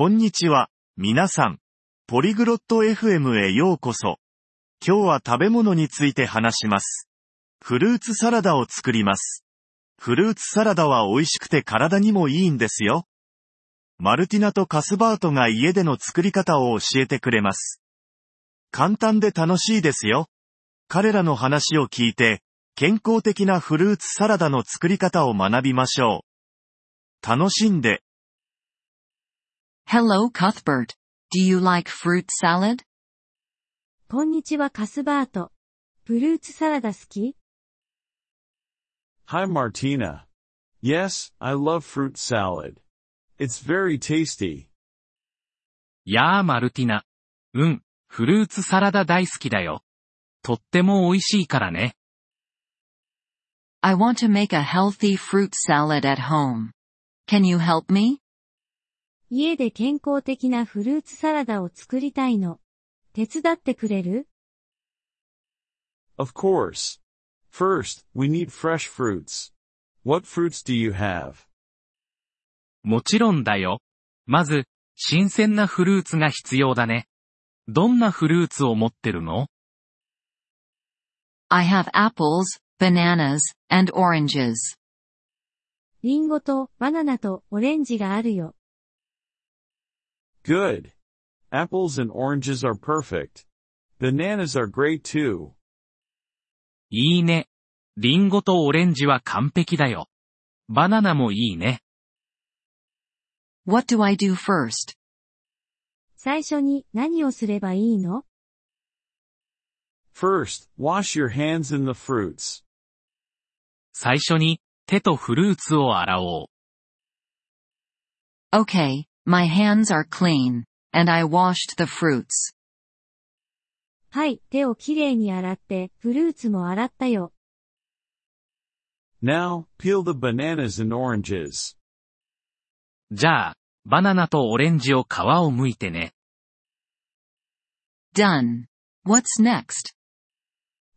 こんにちは、皆さん。ポリグロット FM へようこそ。今日は食べ物について話します。フルーツサラダを作ります。フルーツサラダは美味しくて体にもいいんですよ。マルティナとカスバートが家での作り方を教えてくれます。簡単で楽しいですよ。彼らの話を聞いて、健康的なフルーツサラダの作り方を学びましょう。楽しんで。Hello Cuthbert. Do you like fruit salad? こんにちはカスバート。フルーツサラダ好き Hi Martina. Yes, I love fruit salad. It's very tasty. やあマルティナ。うん、フルーツサラダ大好きだよ。とっても美味しいからね。I want to make a healthy fruit salad at home. Can you help me? 家で健康的なフルーツサラダを作りたいの。手伝ってくれる Of course. First, we need fresh fruits. What fruits do you have? もちろんだよ。まず、新鮮なフルーツが必要だね。どんなフルーツを持ってるの I have apples, bananas, and oranges. リンゴとバナナとオレンジがあるよ。Good. Apples and oranges are perfect. Bananas are great too. いいね。リンゴとオレンジは完璧だよ。バナナもいいね。What do I do first? 最初に何をすればいいの First, wash your hands in the fruits. 最初に手とフルーツを洗おう。Okay, my hands are clean, and I washed the fruits. はい、手をきれいに洗って、フルーツも洗ったよ。Now, peel the bananas and oranges. じゃあ、バナナとオレンジを皮を剥いてね。Done. What's next?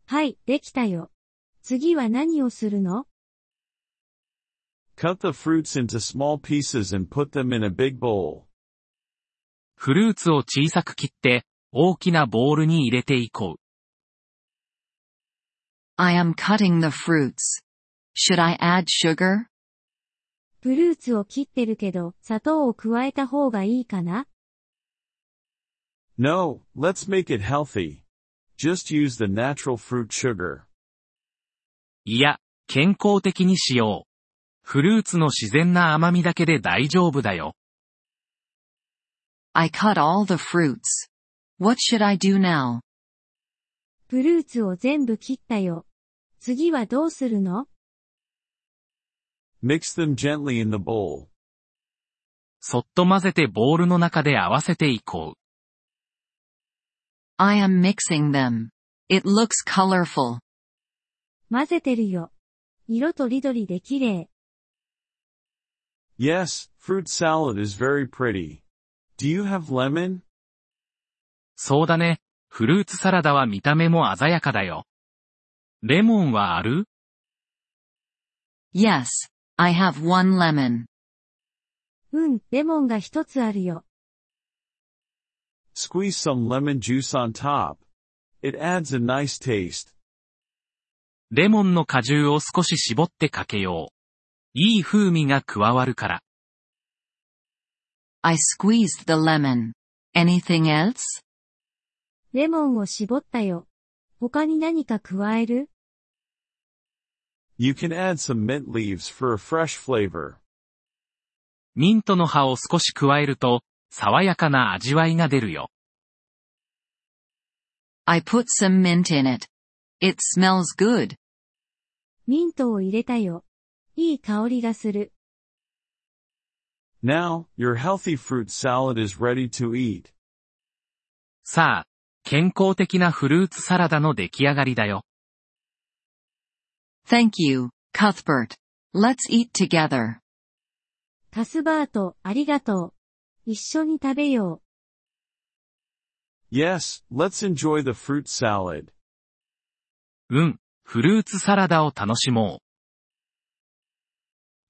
はい、できたよ。次は何をするの Cut the fruits into small pieces and put them in a big bowl. フルーツを小さく切って、大きなボウルに入れていこう。I am cutting the fruits. Should I add sugar? フルーツを切ってるけど、砂糖を加えた方がいいかな No, let's make it healthy. Just use the natural fruit sugar. いや、健康的にしよう。 フルーツの自然な甘みだけで大丈夫だよ。I cut all the fruits. What should I do now? フルーツを全部切ったよ。次はどうするの Mix them gently in the bowl. そっと混ぜてボウルの中で合わせていこう。I am mixing them. It looks colorful. 混ぜてるよ。色とりどりで綺麗。Yes, fruit salad is very pretty. Do you have lemon? そうだね。フルーツサラダは見た目も鮮やかだよ。レモンはある Yes, I have one lemon. うん、レモンが一つあるよ。Squeeze some lemon juice on top. It adds a nice taste. レモンの果汁を少し絞ってかけよう。いい風味が加わるから。I squeezed the lemon. Anything else? レモンを絞ったよ。他に何か加える You can add some mint leaves for a fresh flavor. ミントの葉を少し加えると、爽やかな味わいが出るよ。I put some mint in it. It smells good. ミントを入れたよ。いい香りがする。Now, your healthy fruit salad is ready to eat. さあ、健康的なフルーツサラダの出来上がりだよ。Thank you, Cuthbert. Let's eat together. カスバート、ありがとう。一緒に食べよう。Yes, let's enjoy the fruit salad. うん、フルーツサラダを楽しもう。